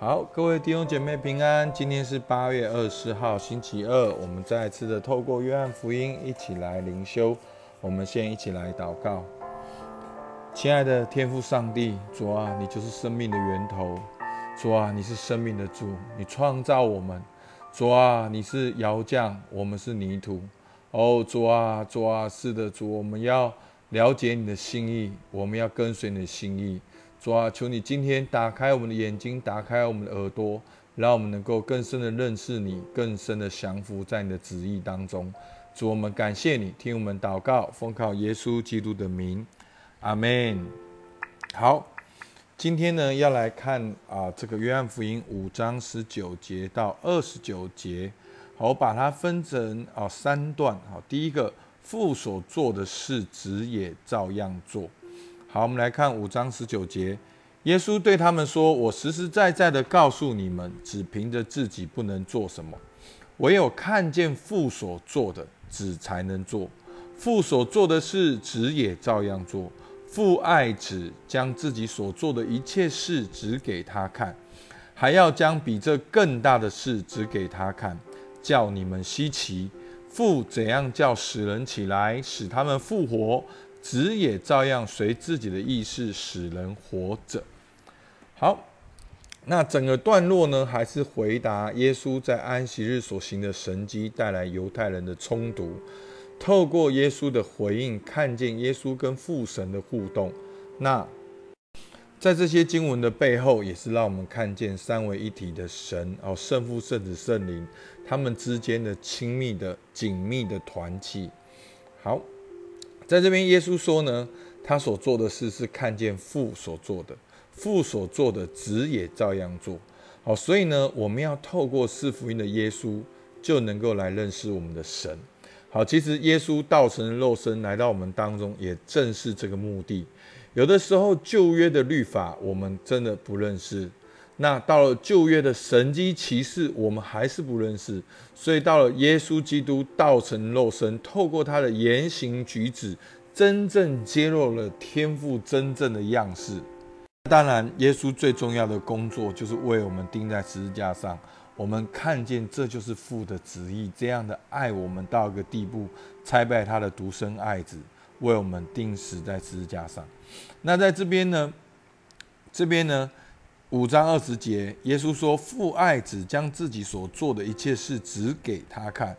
好，各位弟兄姐妹平安。今天是八月二十号，星期二。我们再次的透过约翰福音一起来灵修。我们先一起来祷告。亲爱的天父上帝，主啊，你就是生命的源头。主啊，你是生命的主，你创造我们。主啊，你是窑匠，我们是泥土。哦，主啊，主啊，是的，主，我们要了解你的心意，我们要跟随你的心意。主啊，求你今天打开我们的眼睛，打开我们的耳朵，让我们能够更深的认识你，更深的降服在你的旨意当中。主，我们感谢你，听我们祷告，奉靠耶稣基督的名，阿门。好，今天呢要来看啊，这个约翰福音五章十九节到二十九节，好，把它分成啊三段。好，第一个，父所做的事，子也照样做。好，我们来看五章十九节，耶稣对他们说：“我实实在在的告诉你们，只凭着自己不能做什么，唯有看见父所做的，子才能做。父所做的事，子也照样做。父爱子，将自己所做的一切事指给他看，还要将比这更大的事指给他看，叫你们稀奇。父怎样叫死人起来，使他们复活？”子也照样随自己的意识使人活着。好，那整个段落呢，还是回答耶稣在安息日所行的神迹带来犹太人的冲突。透过耶稣的回应，看见耶稣跟父神的互动。那在这些经文的背后，也是让我们看见三位一体的神哦，圣父、圣子、圣灵，他们之间的亲密的、紧密的团契。好。在这边，耶稣说呢，他所做的事是看见父所做的，父所做的子也照样做。好，所以呢，我们要透过四福音的耶稣，就能够来认识我们的神。好，其实耶稣道成肉身来到我们当中，也正是这个目的。有的时候旧约的律法，我们真的不认识。那到了旧约的神机骑士，我们还是不认识，所以到了耶稣基督道成肉身，透过他的言行举止，真正揭露了天赋真正的样式。当然，耶稣最重要的工作就是为我们钉在十字架上，我们看见这就是父的旨意，这样的爱我们到一个地步，拆拜他的独生爱子，为我们钉死在十字架上。那在这边呢，这边呢？五章二十节，耶稣说：“父爱子，将自己所做的一切事指给他看，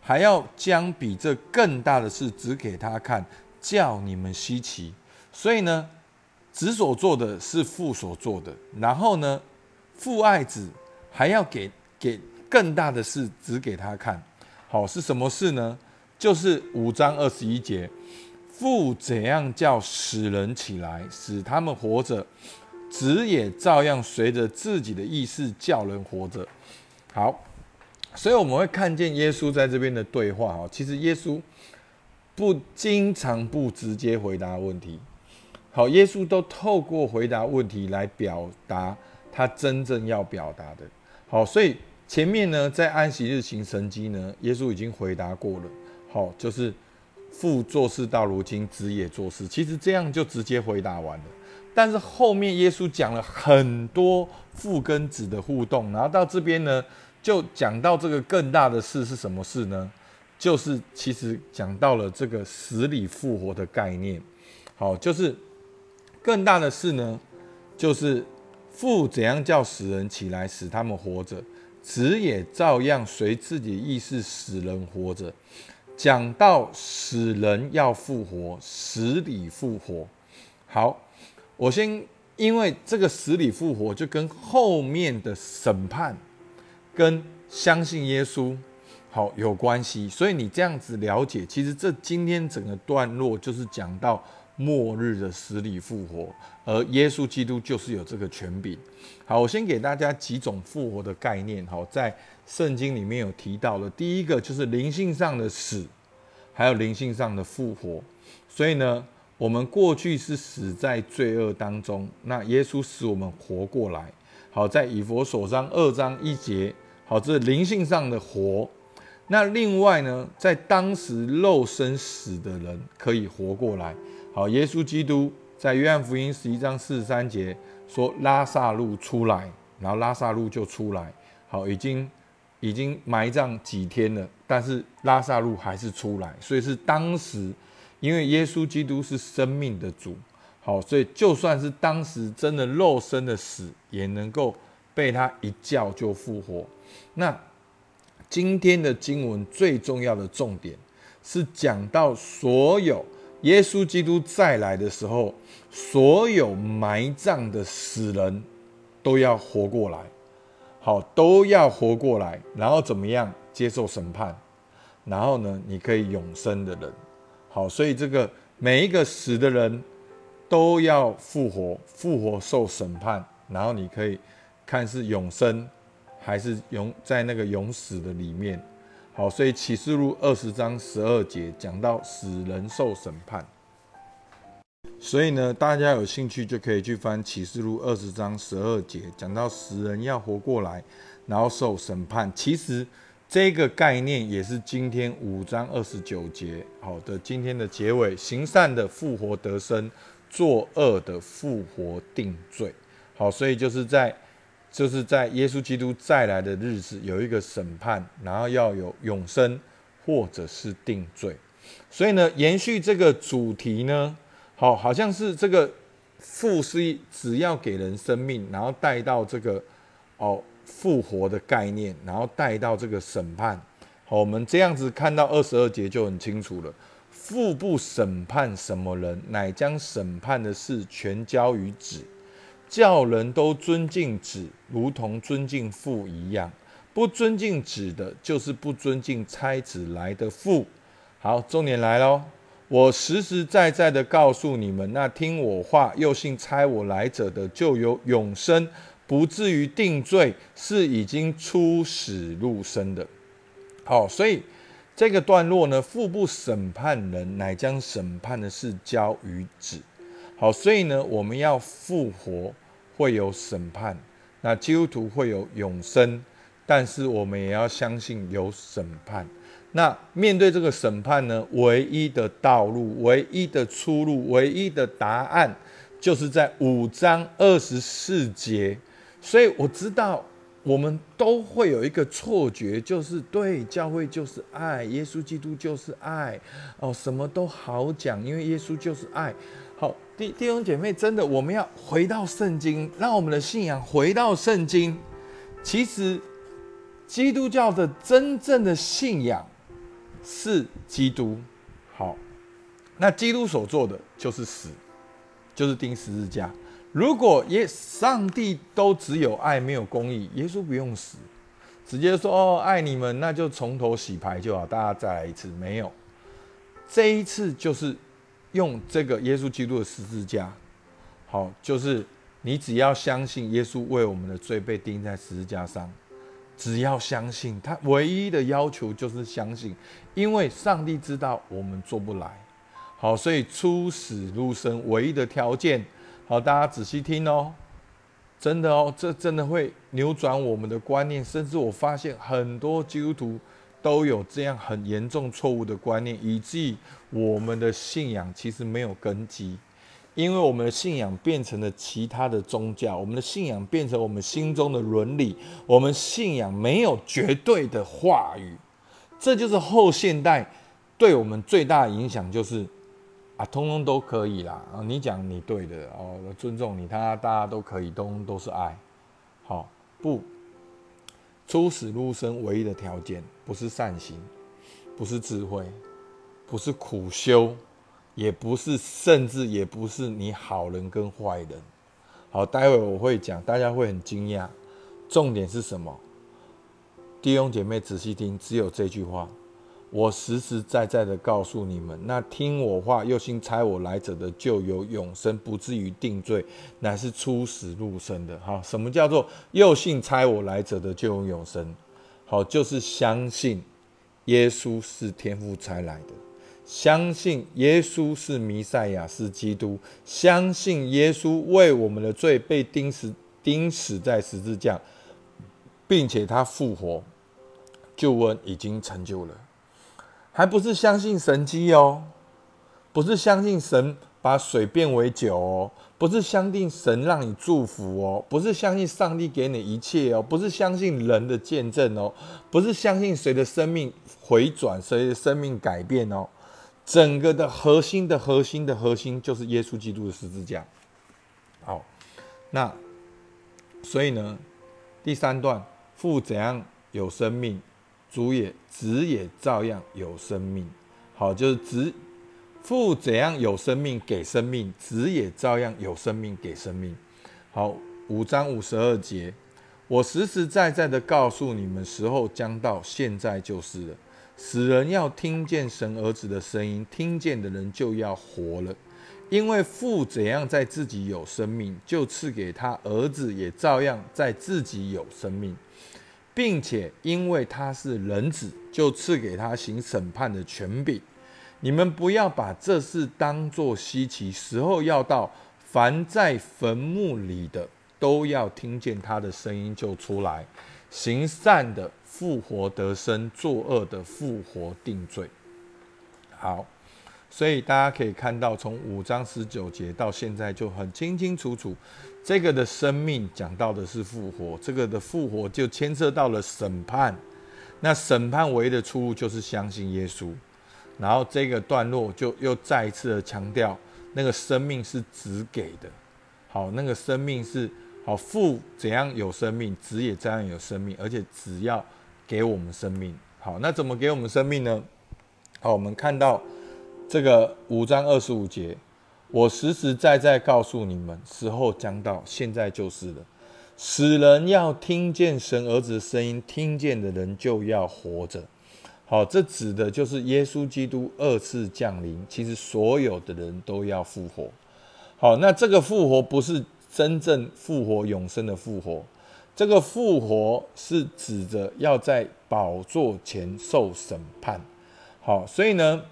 还要将比这更大的事指给他看，叫你们稀奇。”所以呢，子所做的是父所做的，然后呢，父爱子还要给给更大的事指给他看。好，是什么事呢？就是五章二十一节，父怎样叫死人起来，使他们活着。子也照样随着自己的意思叫人活着。好，所以我们会看见耶稣在这边的对话。哈，其实耶稣不经常不直接回答问题。好，耶稣都透过回答问题来表达他真正要表达的。好，所以前面呢，在安息日行神迹呢，耶稣已经回答过了。好，就是父做事到如今，子也做事。其实这样就直接回答完了。但是后面耶稣讲了很多父跟子的互动，然后到这边呢，就讲到这个更大的事是什么事呢？就是其实讲到了这个死里复活的概念。好，就是更大的事呢，就是父怎样叫死人起来，使他们活着，子也照样随自己意识使人活着。讲到死人要复活，死里复活。好。我先，因为这个死里复活就跟后面的审判，跟相信耶稣好有关系，所以你这样子了解，其实这今天整个段落就是讲到末日的死里复活，而耶稣基督就是有这个权柄。好，我先给大家几种复活的概念。好，在圣经里面有提到的，第一个就是灵性上的死，还有灵性上的复活。所以呢。我们过去是死在罪恶当中，那耶稣使我们活过来。好，在以佛所章二章一节，好，这是灵性上的活。那另外呢，在当时肉身死的人可以活过来。好，耶稣基督在约翰福音十一章四十三节说：“拉萨路出来。”然后拉萨路就出来，好，已经已经埋葬几天了，但是拉萨路还是出来，所以是当时，因为耶稣基督是生命的主，好，所以就算是当时真的肉身的死，也能够被他一叫就复活。那今天的经文最重要的重点是讲到所有耶稣基督再来的时候，所有埋葬的死人。都要活过来，好，都要活过来，然后怎么样接受审判？然后呢，你可以永生的人，好，所以这个每一个死的人都要复活，复活受审判，然后你可以看是永生还是永在那个永死的里面，好，所以启示录二十章十二节讲到死人受审判。所以呢，大家有兴趣就可以去翻启示录二十章十二节，讲到死人要活过来，然后受审判。其实这个概念也是今天五章二十九节好的今天的结尾：行善的复活得生，作恶的复活定罪。好，所以就是在就是在耶稣基督再来的日子有一个审判，然后要有永生或者是定罪。所以呢，延续这个主题呢。好，好像是这个父是只要给人生命，然后带到这个哦复活的概念，然后带到这个审判。好，我们这样子看到二十二节就很清楚了。父不审判什么人，乃将审判的事全交于子，叫人都尊敬子，如同尊敬父一样。不尊敬子的，就是不尊敬差子来的父。好，重点来喽。我实实在在的告诉你们，那听我话又信差我来者的，就有永生，不至于定罪，是已经出死入生的。好，所以这个段落呢，父不审判人，乃将审判的事交于子。好，所以呢，我们要复活，会有审判，那基督徒会有永生，但是我们也要相信有审判。那面对这个审判呢？唯一的道路、唯一的出路、唯一的答案，就是在五章二十四节。所以我知道，我们都会有一个错觉，就是对教会就是爱，耶稣基督就是爱哦，什么都好讲，因为耶稣就是爱。好，弟弟兄姐妹，真的，我们要回到圣经，让我们的信仰回到圣经。其实，基督教的真正的信仰。是基督，好，那基督所做的就是死，就是钉十字架。如果耶上帝都只有爱没有公义，耶稣不用死，直接说哦爱你们，那就从头洗牌就好，大家再来一次。没有，这一次就是用这个耶稣基督的十字架，好，就是你只要相信耶稣为我们的罪被钉在十字架上。只要相信他，唯一的要求就是相信，因为上帝知道我们做不来。好，所以出死入生唯一的条件，好，大家仔细听哦，真的哦，这真的会扭转我们的观念，甚至我发现很多基督徒都有这样很严重错误的观念，以至于我们的信仰其实没有根基。因为我们的信仰变成了其他的宗教，我们的信仰变成我们心中的伦理，我们信仰没有绝对的话语，这就是后现代对我们最大的影响，就是啊，通通都可以啦，啊，你讲你对的哦，尊重你，他大家都可以，都都是爱，好不？出死入生唯一的条件，不是善行，不是智慧，不是苦修。也不是，甚至也不是你好人跟坏人。好，待会我会讲，大家会很惊讶。重点是什么？弟兄姐妹仔细听，只有这句话。我实实在在的告诉你们，那听我话又信差我来者的，就有永生，不至于定罪，乃是出死入生的。哈，什么叫做又信差我来者的就有永生？好，就是相信耶稣是天父差来的。相信耶稣是弥赛亚，是基督；相信耶稣为我们的罪被钉死，钉死在十字架，并且他复活，救恩已经成就了。还不是相信神迹哦，不是相信神把水变为酒哦，不是相信神让你祝福哦，不是相信上帝给你一切哦，不是相信人的见证哦，不是相信谁的生命回转，谁的生命改变哦。整个的核心的核心的核心就是耶稣基督的十字架。好，那所以呢，第三段父怎样有生命，主也子也照样有生命。好，就是子。父怎样有生命给生命，子也照样有生命给生命。好，五章五十二节，我实实在在的告诉你们，时候将到，现在就是了。死人要听见神儿子的声音，听见的人就要活了。因为父怎样在自己有生命，就赐给他儿子也照样在自己有生命，并且因为他是人子，就赐给他行审判的权柄。你们不要把这事当作稀奇，时候要到，凡在坟墓里的都要听见他的声音就出来，行善的复活得生，作恶的复活定罪。好，所以大家可以看到，从五章十九节到现在就很清清楚楚，这个的生命讲到的是复活，这个的复活就牵涉到了审判，那审判唯一的出路就是相信耶稣。然后这个段落就又再一次的强调，那个生命是子给的，好，那个生命是好父怎样有生命，子也这样有生命，而且只要给我们生命，好，那怎么给我们生命呢？好，我们看到这个五章二十五节，我实实在在告诉你们，时候将到，现在就是了，死人要听见神儿子的声音，听见的人就要活着。好，这指的就是耶稣基督二次降临。其实所有的人都要复活。好，那这个复活不是真正复活永生的复活，这个复活是指着要在宝座前受审判。好，所以呢，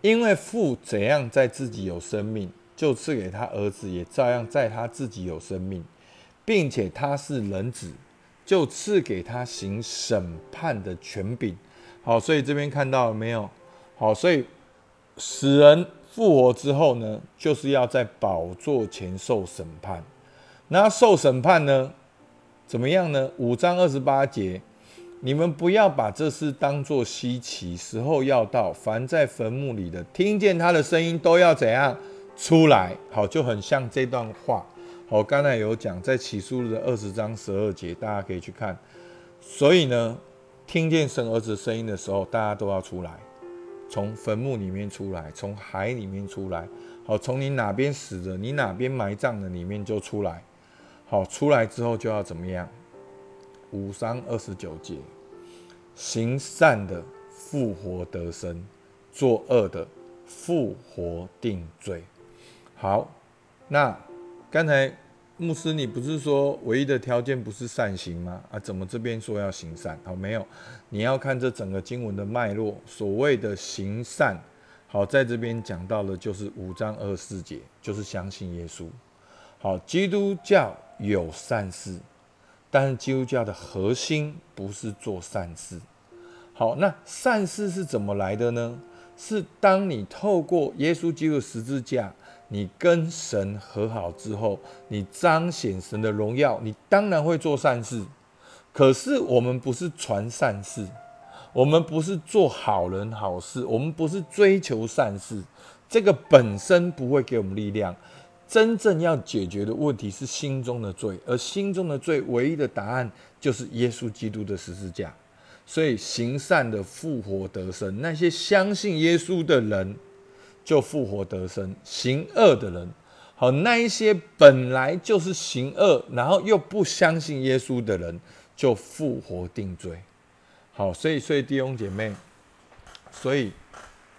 因为父怎样在自己有生命，就赐给他儿子也照样在他自己有生命，并且他是人子，就赐给他行审判的权柄。好，所以这边看到了没有？好，所以死人复活之后呢，就是要在宝座前受审判。那受审判呢，怎么样呢？五章二十八节，你们不要把这事当作稀奇，时候要到，凡在坟墓里的，听见他的声音，都要怎样出来？好，就很像这段话。好，刚才有讲在起诉的二十章十二节，大家可以去看。所以呢？听见神儿子声音的时候，大家都要出来，从坟墓里面出来，从海里面出来。好，从你哪边死的，你哪边埋葬的里面就出来。好，出来之后就要怎么样？五三二十九节，行善的复活得生，作恶的复活定罪。好，那刚才。牧师，你不是说唯一的条件不是善行吗？啊，怎么这边说要行善？好，没有，你要看这整个经文的脉络。所谓的行善，好，在这边讲到的就是五章二十四节，就是相信耶稣。好，基督教有善事，但是基督教的核心不是做善事。好，那善事是怎么来的呢？是当你透过耶稣基督十字架。你跟神和好之后，你彰显神的荣耀，你当然会做善事。可是我们不是传善事，我们不是做好人好事，我们不是追求善事，这个本身不会给我们力量。真正要解决的问题是心中的罪，而心中的罪唯一的答案就是耶稣基督的十字架。所以行善的复活得生，那些相信耶稣的人。就复活得生，行恶的人，好，那一些本来就是行恶，然后又不相信耶稣的人，就复活定罪。好，所以，所以弟兄姐妹，所以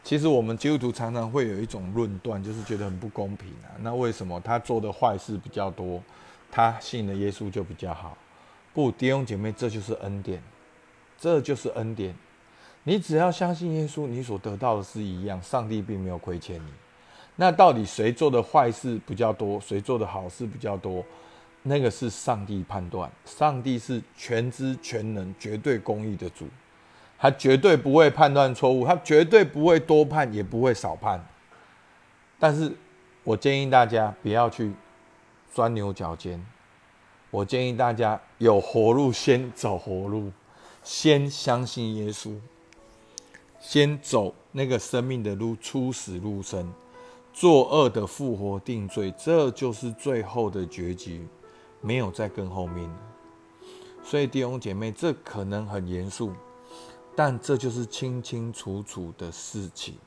其实我们基督徒常常会有一种论断，就是觉得很不公平啊。那为什么他做的坏事比较多，他信了耶稣就比较好？不，弟兄姐妹，这就是恩典，这就是恩典。你只要相信耶稣，你所得到的是一样。上帝并没有亏欠你。那到底谁做的坏事比较多，谁做的好事比较多？那个是上帝判断。上帝是全知全能、绝对公义的主，他绝对不会判断错误，他绝对不会多判，也不会少判。但是我建议大家不要去钻牛角尖。我建议大家有活路，先走活路，先相信耶稣，先走那个生命的路，出死入生，作恶的复活定罪，这就是最后的结局，没有再跟后面了。所以弟兄姐妹，这可能很严肃，但这就是清清楚楚的事情，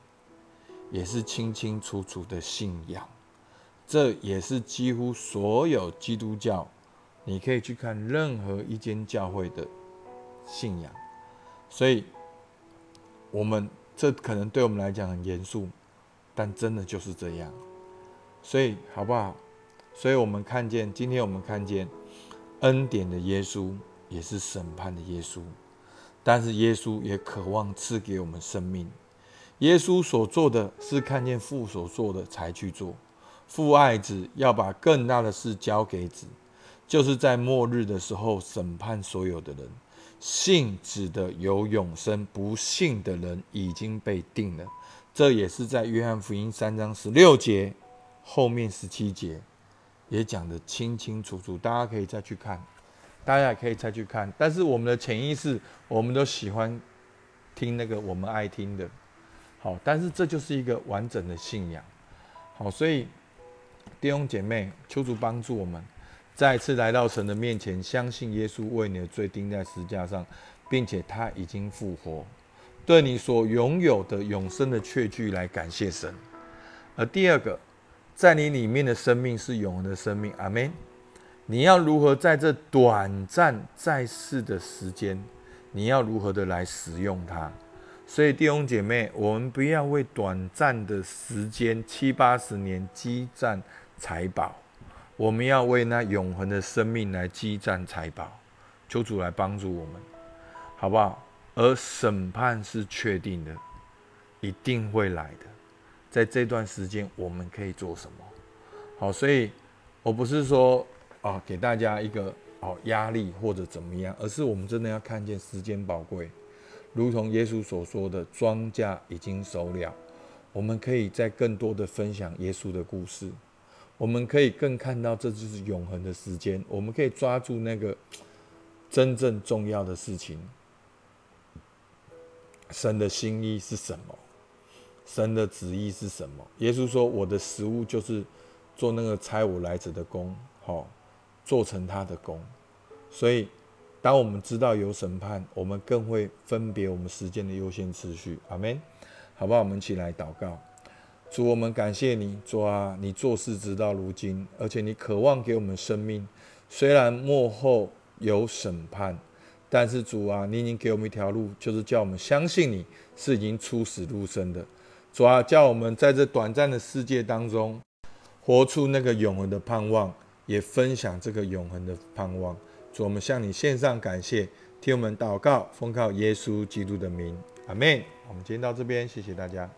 也是清清楚楚的信仰，这也是几乎所有基督教。你可以去看任何一间教会的信仰，所以，我们这可能对我们来讲很严肃，但真的就是这样。所以，好不好？所以我们看见，今天我们看见恩典的耶稣也是审判的耶稣，但是耶稣也渴望赐给我们生命。耶稣所做的是看见父所做的才去做，父爱子要把更大的事交给子。就是在末日的时候审判所有的人，信指的有永生，不信的人已经被定了。这也是在约翰福音三章十六节后面十七节也讲得清清楚楚，大家可以再去看，大家也可以再去看。但是我们的潜意识，我们都喜欢听那个我们爱听的，好，但是这就是一个完整的信仰，好，所以弟兄姐妹，求主帮助我们。再次来到神的面前，相信耶稣为你的罪钉在石架上，并且他已经复活，对你所拥有的永生的确据来感谢神。而第二个，在你里面的生命是永恒的生命，阿门。你要如何在这短暂在世的时间，你要如何的来使用它？所以弟兄姐妹，我们不要为短暂的时间七八十年积攒财宝。我们要为那永恒的生命来积攒财宝，求主来帮助我们，好不好？而审判是确定的，一定会来的。在这段时间，我们可以做什么？好，所以我不是说啊，给大家一个哦压力或者怎么样，而是我们真的要看见时间宝贵，如同耶稣所说的，庄稼已经熟了，我们可以在更多的分享耶稣的故事。我们可以更看到，这就是永恒的时间。我们可以抓住那个真正重要的事情。神的心意是什么？神的旨意是什么？耶稣说：“我的食物就是做那个差我来者的工，好做成他的工。”所以，当我们知道有审判，我们更会分别我们时间的优先次序。阿门。好不好？我们一起来祷告。主，我们感谢你，主啊，你做事直到如今，而且你渴望给我们生命。虽然幕后有审判，但是主啊，你已经给我们一条路，就是叫我们相信你是已经出死入生的。主啊，叫我们在这短暂的世界当中，活出那个永恒的盼望，也分享这个永恒的盼望。主，我们向你献上感谢，替我们祷告，奉靠耶稣基督的名，阿门。我们今天到这边，谢谢大家。